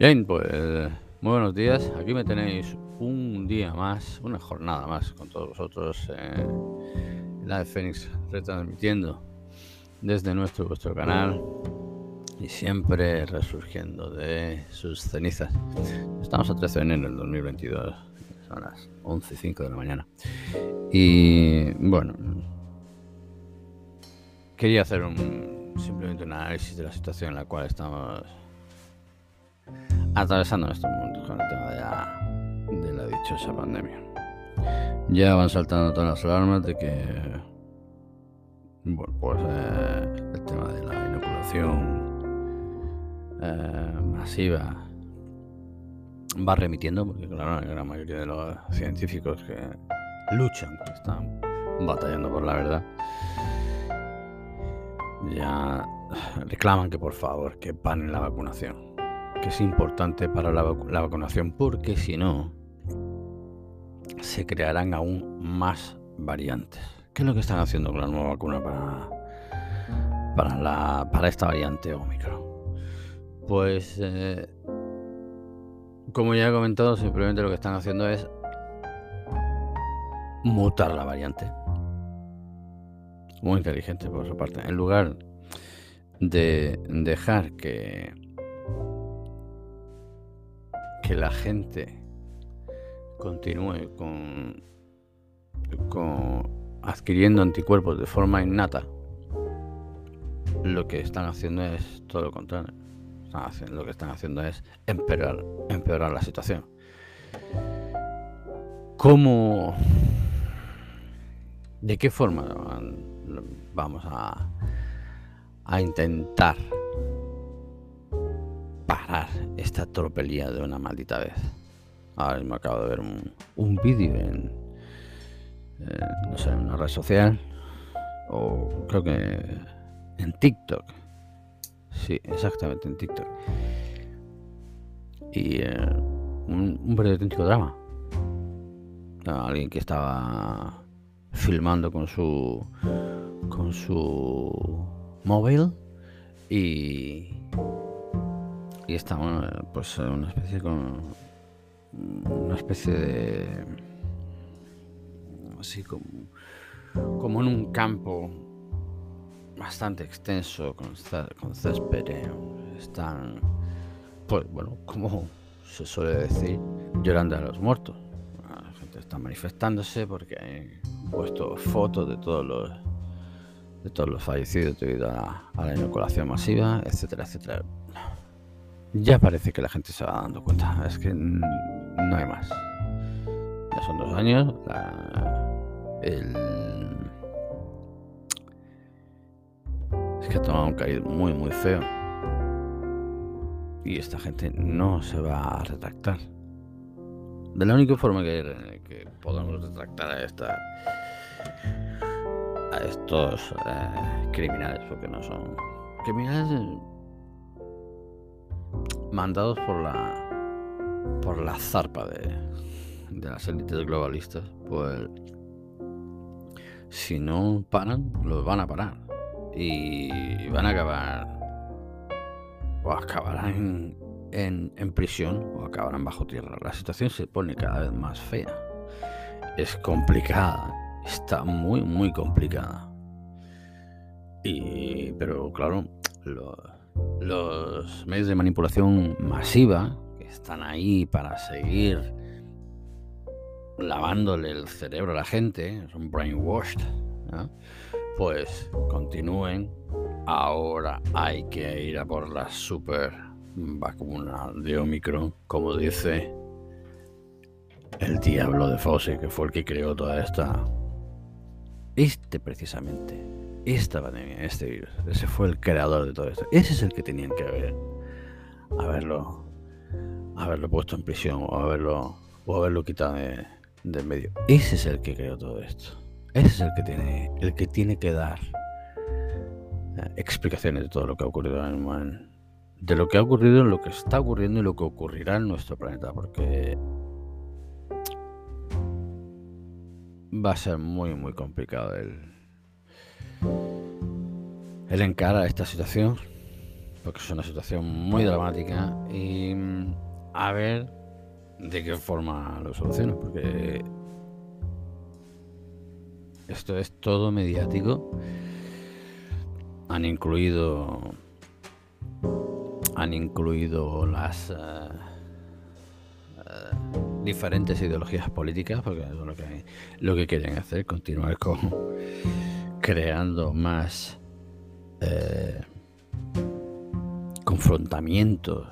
Bien, pues muy buenos días. Aquí me tenéis un día más, una jornada más con todos vosotros en la de Fénix retransmitiendo desde nuestro vuestro canal y siempre resurgiendo de sus cenizas. Estamos a 13 de enero del 2022, son las 11 y 5 de la mañana. Y bueno, quería hacer un, simplemente un análisis de la situación en la cual estamos atravesando estos momentos con el tema de la, de la dichosa pandemia. Ya van saltando todas las alarmas de que bueno, pues eh, el tema de la inoculación eh, masiva va remitiendo, porque claro, la gran mayoría de los científicos que luchan, que están batallando por la verdad, ya reclaman que por favor que panen la vacunación que es importante para la, vacunación porque si no se crearán aún más variantes. ¿Qué es lo que están haciendo con la nueva vacuna para, para, esta variante Omicron? Pues, eh, como ya he comentado, simplemente lo que están haciendo es mutar la variante. Muy inteligente por su parte. En lugar de dejar que que la gente continúe con, con adquiriendo anticuerpos de forma innata, lo que están haciendo es todo lo contrario. lo que están haciendo es empeorar, empeorar la situación. ¿Cómo? ¿De qué forma vamos a, a intentar esta tropelía de una maldita vez. Ahora mismo acabo de ver un, vídeo en, no sé, en una red social, o creo que en TikTok. Sí, exactamente, en TikTok. Y eh, un, un auténtico drama. Alguien que estaba filmando con su con su móvil y y está pues una especie con una especie de así como como en un campo bastante extenso con, con césped están pues bueno como se suele decir llorando a los muertos. La gente está manifestándose porque han puesto fotos de todos los de todos los fallecidos debido a, a la inoculación masiva etcétera etcétera ya parece que la gente se va dando cuenta. Es que no hay más. Ya son dos años. el... Es que ha tomado un caído muy, muy feo. Y esta gente no se va a retractar. De la única forma que, podemos retractar a esta a estos eh, criminales, porque no son criminales mandados por la por la zarpa de, de las élites globalistas, pues si no paran, los van a parar y van a acabar o acabarán en, en, prisión o acabarán bajo tierra. La situación se pone cada vez más fea. Es complicada, está muy muy complicada. Y pero claro, lo, los medios de manipulación masiva que están ahí para seguir lavándole el cerebro a la gente, son brainwashed, pues continúen. Ahora hay que ir a por la super vacuna de Omicron, como dice el diablo de Fosse, que fue el que creó toda esta. Este precisamente esta pandemia, este virus. Ese fue el creador de todo esto. Ese es el que tenían que haber, haberlo, haberlo puesto en prisión o haberlo, o haberlo quitado de, del medio. Ese es el que creó todo esto. Ese es el que tiene, el que tiene que dar eh, explicaciones de todo lo que ha ocurrido en, de lo que ha ocurrido, lo que está ocurriendo y lo que ocurrirá en nuestro planeta, porque va a ser muy muy complicado el el encarar esta situación porque es una situación muy dramática y mm, a ver de qué forma lo solucionan, porque esto es todo mediático. Han incluido han incluido las eh, eh, diferentes ideologías políticas, porque es lo que, lo que quieren hacer, continuar con creando más eh, confrontamientos,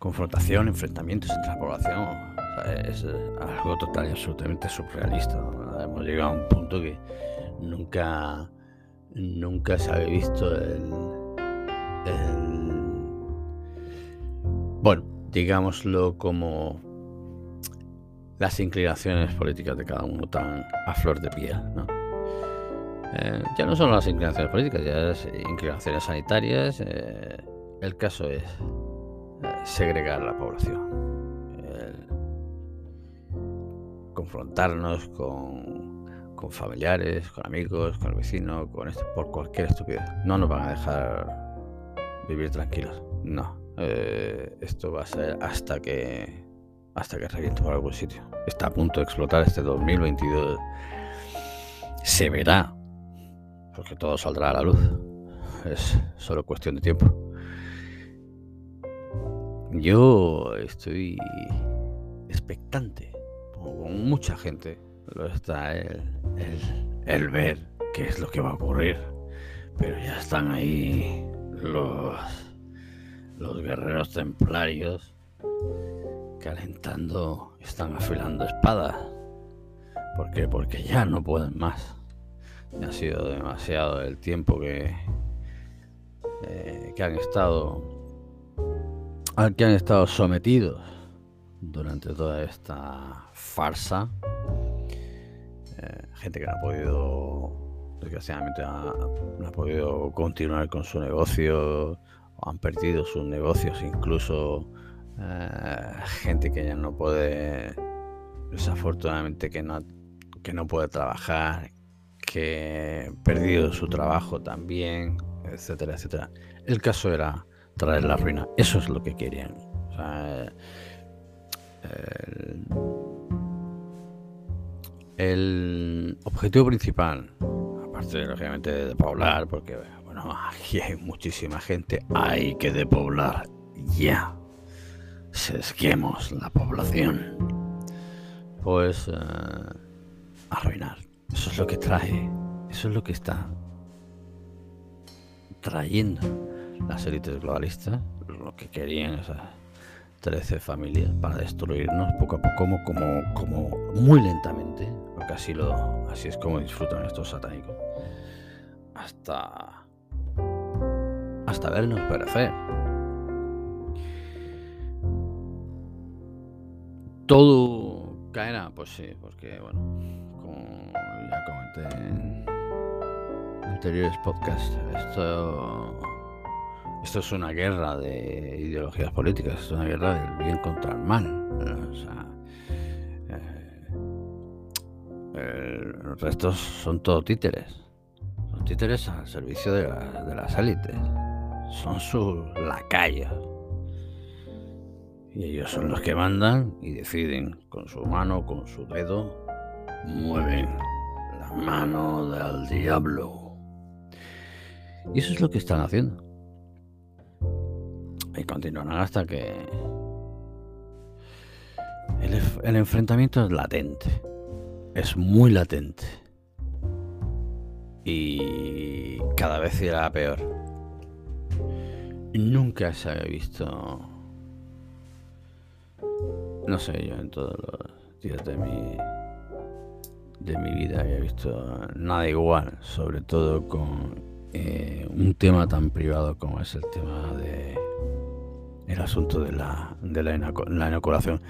confrontación, enfrentamientos entre la población. es algo total y absolutamente surrealista. Hemos llegado a un punto que nunca, nunca se había visto el, bueno, digámoslo como las inclinaciones políticas de cada uno tan a flor de piel, ¿no? Eh, ya no son las inclinaciones políticas, ya es inclinaciones sanitarias. Eh, el caso es eh, segregar la población, confrontarnos con, con, familiares, con amigos, con el vecino, con esto, por cualquier estupidez. No nos van a dejar vivir tranquilos. No, esto va a ser hasta que hasta que reviente por algún sitio. Está a punto de explotar este 2022. Se verá porque todo saldrá a la luz. Es solo cuestión de tiempo. Yo estoy expectante, como mucha gente lo está el, el, ver qué es lo que va a ocurrir. Pero ya están ahí los, los guerreros templarios calentando, están afilando espadas. ¿Por qué? Porque ya no pueden más ha sido demasiado el tiempo que, eh, que han estado al que han estado sometidos durante toda esta farsa. Eh, gente que no ha podido, desgraciadamente, no ha podido continuar con su negocio, o han perdido sus negocios, incluso eh, gente que ya no puede, desafortunadamente, que no, que no puede trabajar, que perdido su trabajo también, etcétera, etcétera. El caso era traer la ruina. Eso es lo que querían. el, objetivo principal, aparte lógicamente de poblar, porque bueno, aquí hay muchísima gente, hay que depoblar ya. Sesquemos la población. Pues eh, arruinar eso es lo que trae, eso es lo que está trayendo las élites globalistas, lo que querían esas 13 familias para destruirnos poco a poco, como, como, muy lentamente, porque así, lo, así es como disfrutan estos satánicos, hasta, hasta vernos perecer. Todo caerá, pues sí, porque bueno, ya comenté en anteriores podcasts, esto, esto es una guerra de ideologías políticas, es una guerra del bien contra el mal. Eh, los restos son todo títeres, son títeres al servicio de, de las élites, son sus lacayos. Y ellos son los que mandan y deciden con su mano, con su dedo, mueven mano del diablo. Y eso es lo que están haciendo. Y continuarán hasta que el, enfrentamiento es latente. Es muy latente. Y cada vez irá peor. Nunca se había visto. No sé, yo en todos los días de mi de mi vida había visto nada igual, sobre todo con eh, un tema tan privado como es el tema de el asunto de la, de la, inoculación.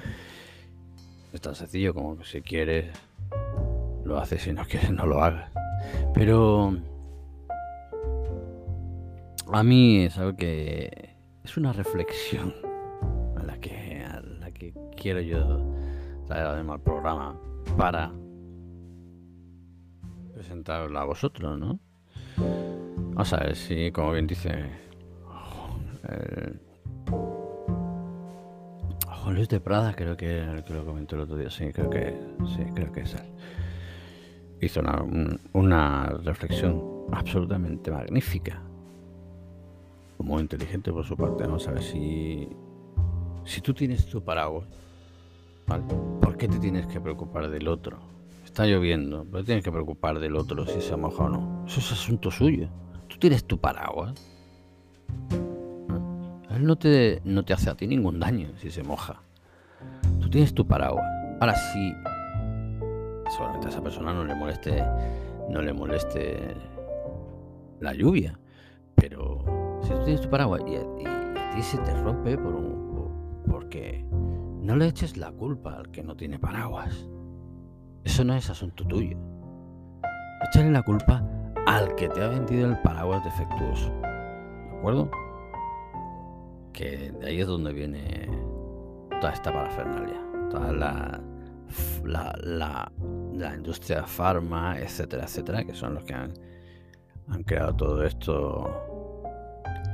Es tan sencillo como que si quieres lo haces, si no quieres no lo hagas. Pero a mí es algo que es una reflexión a la que, a la que quiero yo traer además al programa para presentarla a vosotros, ¿no? Vamos a ver si, como bien dice el, Luis de Prada, creo que, lo comentó el otro día, sí, creo que sí, creo que es él. Hizo una, reflexión absolutamente magnífica. Muy inteligente por su parte. Vamos a ver si, si tú tienes tu paraguas. ¿por qué te tienes que preocupar del otro? Está lloviendo, pero tienes que preocupar del otro si se moja o no. Eso es asunto suyo. Tú tienes tu paraguas. Él no te, no te hace a ti ningún daño si se moja. Tú tienes tu paraguas. Ahora sí, seguramente a esa persona no le moleste, no le moleste la lluvia, pero si tú tienes tu paraguas y, a ti se te rompe por un, porque no le eches la culpa al que no tiene paraguas. Eso no es asunto tuyo. Échale la culpa al que te ha vendido el paraguas defectuoso. ¿De acuerdo? Que de ahí es donde viene toda esta parafernalia. Toda la, la, la, industria farma, etcétera, etcétera, que son los que han, han creado todo esto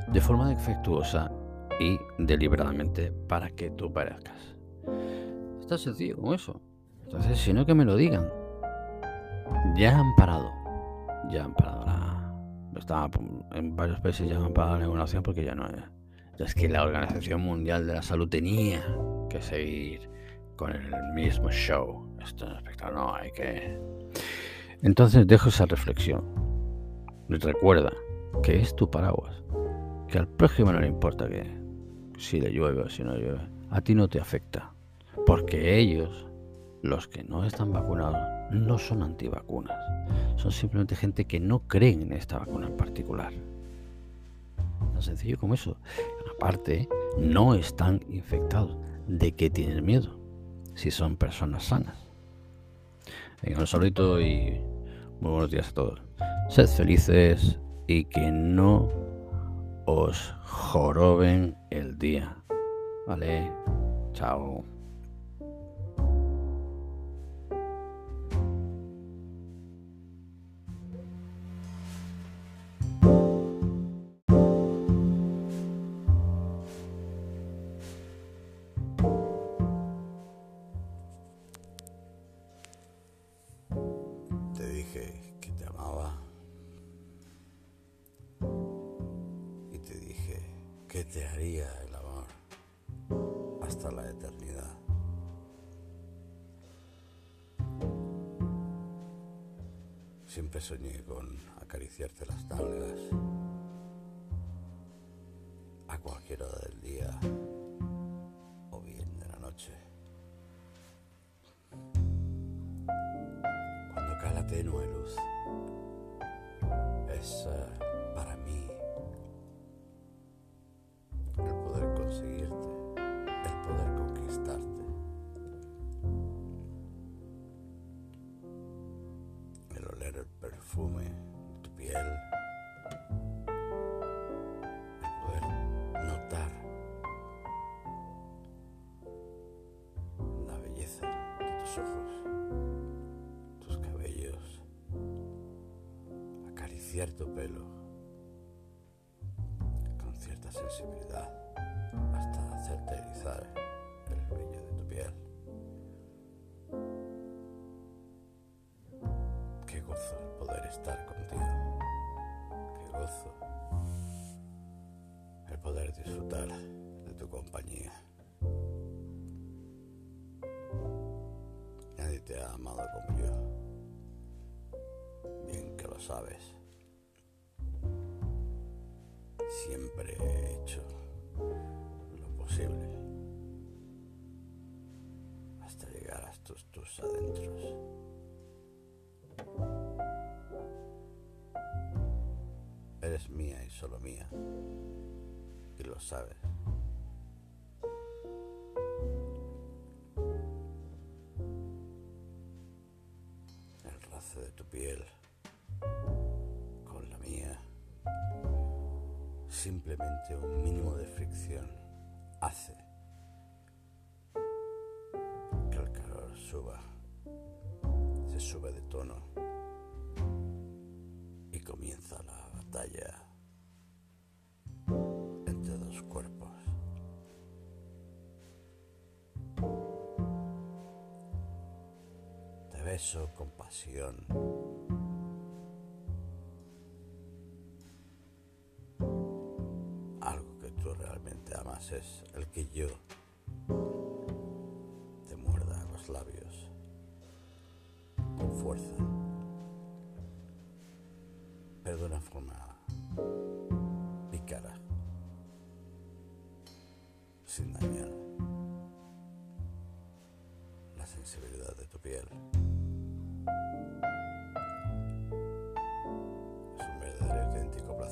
de forma defectuosa y deliberadamente para que tú parezcas. Está sencillo como eso. Entonces, si no que me lo digan. Ya han parado. Ya han parado la. En varios países ya han parado la negociación porque ya no es. Es que la Organización Mundial de la Salud tenía que seguir con el mismo show. Esto es no hay que. Entonces dejo esa reflexión. Recuerda que es tu paraguas. Que al prójimo no le importa que si le llueve o si no llueve. A ti no te afecta. Porque ellos, los que no están vacunados, no son antivacunas. Son simplemente gente que no creen en esta vacuna en particular. Tan sencillo como eso. Aparte, no están infectados. ¿De qué tienen miedo? Si son personas sanas. Venga, un saludito y muy buenos días a todos. Sed felices y que no os joroben el día. Vale, chao. Que te haría el amor hasta la eternidad. Siempre soñé con acariciarte las nalgas a cualquier hora del día o bien de la noche. Cuando cae la tenue luz, es poder notar la belleza de tus ojos, tus cabellos, acariciar tu pelo como yo. Bien que lo sabes. Siempre he hecho lo posible hasta llegar a tus adentros. Eres mía y solo mía. Y lo sabes. Tu piel con la mía. Simplemente un mínimo de fricción hace que el calor suba. Se sube de tono y comienza la batalla. entre dos cuerpos. Beso con pasión. Algo que tú realmente amas es el que yo te muerda los labios con fuerza, pero de una forma pícara, sin dañar la sensibilidad de tu piel.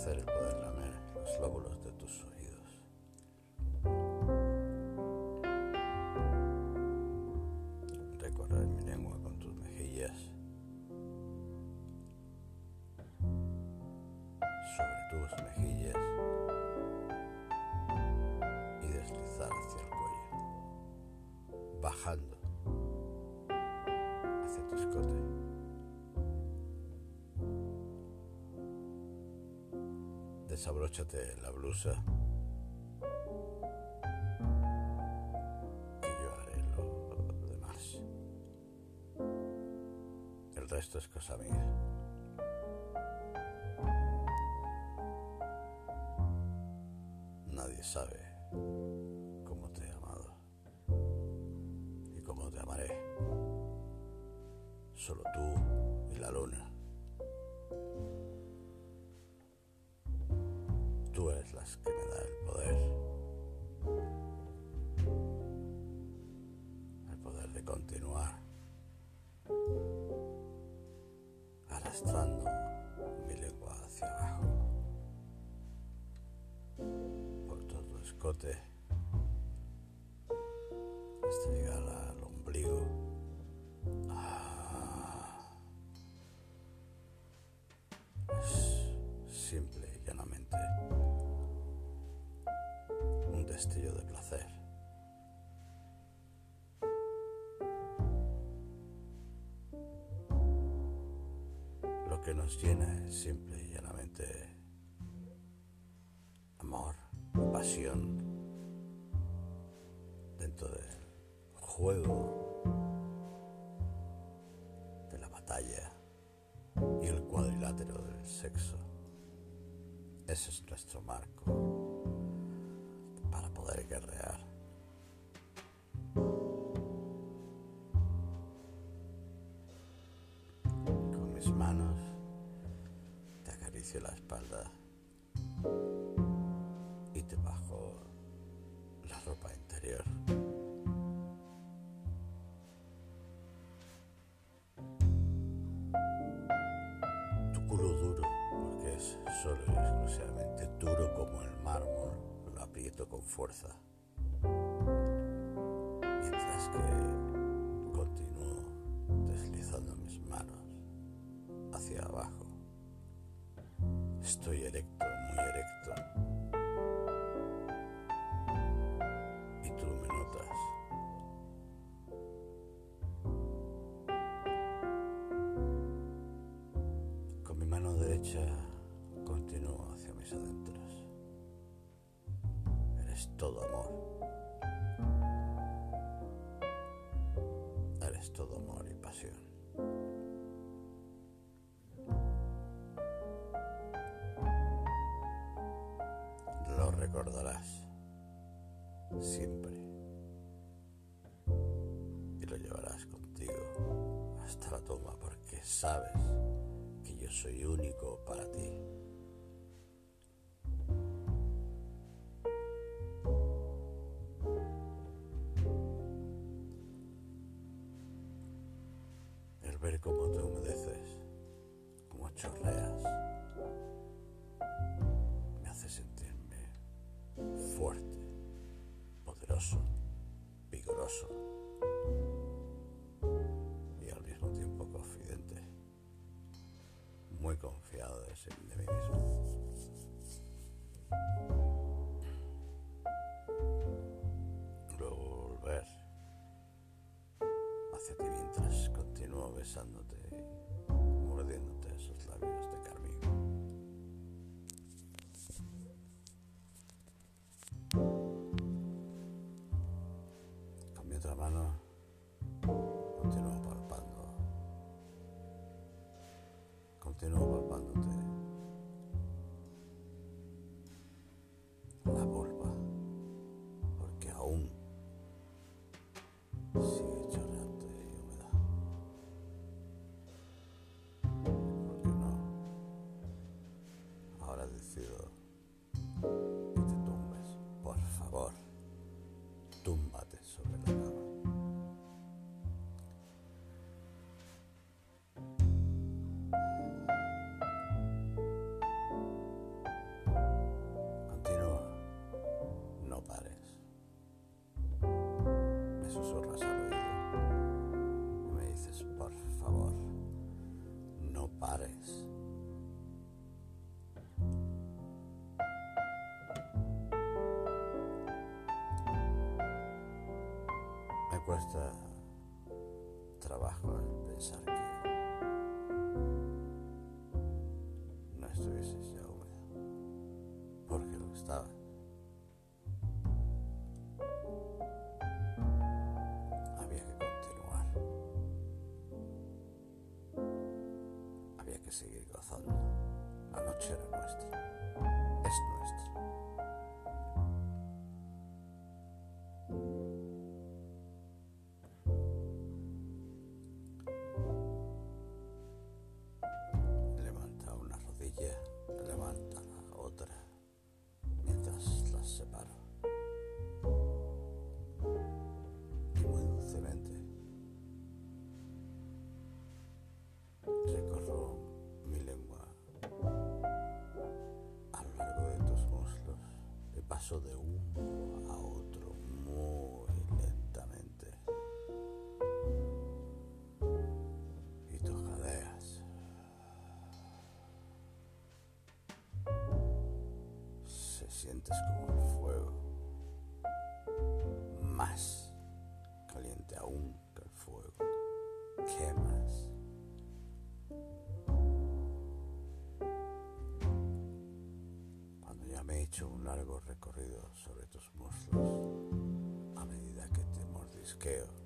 Placer el poder lamer los lóbulos de tus oídos. Recorrer mi lengua con tus mejillas. Sobre tus mejillas. Y deslizar hacia el cuello. Bajando hacia tu escote. Desabróchate la blusa. Que yo haré lo demás. El resto es cosa mía. Nadie sabe cómo te he amado y cómo te amaré. Solo tú y la luna. Que me da el poder. El poder de continuar arrastrando mi lengua hacia abajo por todo tu escote hasta llegar al ombligo. Ah. Es simple un destello de placer. Lo que nos llena es simple y llanamente amor, pasión dentro del juego de la batalla y el cuadrilátero del sexo. Ese es nuestro marco te acaricio la espalda y te bajo la ropa interior. Tu culo duro, porque es solo y exclusivamente duro como el mármol, lo aprieto con fuerza. Mientras que hacia abajo. Estoy erecto, muy erecto. Y tú me notas. Con mi mano derecha continúo hacia mis adentros. Eres todo amor. Eres todo amor y pasión. Lo recordarás siempre y lo llevarás contigo hasta la tumba porque sabes que yo soy único para ti. Fuerte, poderoso, vigoroso y al mismo tiempo confidente, muy confiado de, sí- de mí mismo. Luego volver hacia ti mientras continúo besándote y mordiéndote esos labios cuesta trabajo el pensar que no estuvieses ya húmeda, porque lo estaba. Había que continuar. Había que seguir gozando. La noche era nuestra. Es nuestra. Otra, mientras las separo. Se sientes como el fuego, más caliente aún que el fuego, quemas. Cuando ya me he hecho un largo recorrido sobre tus muslos, a medida que te mordisqueo,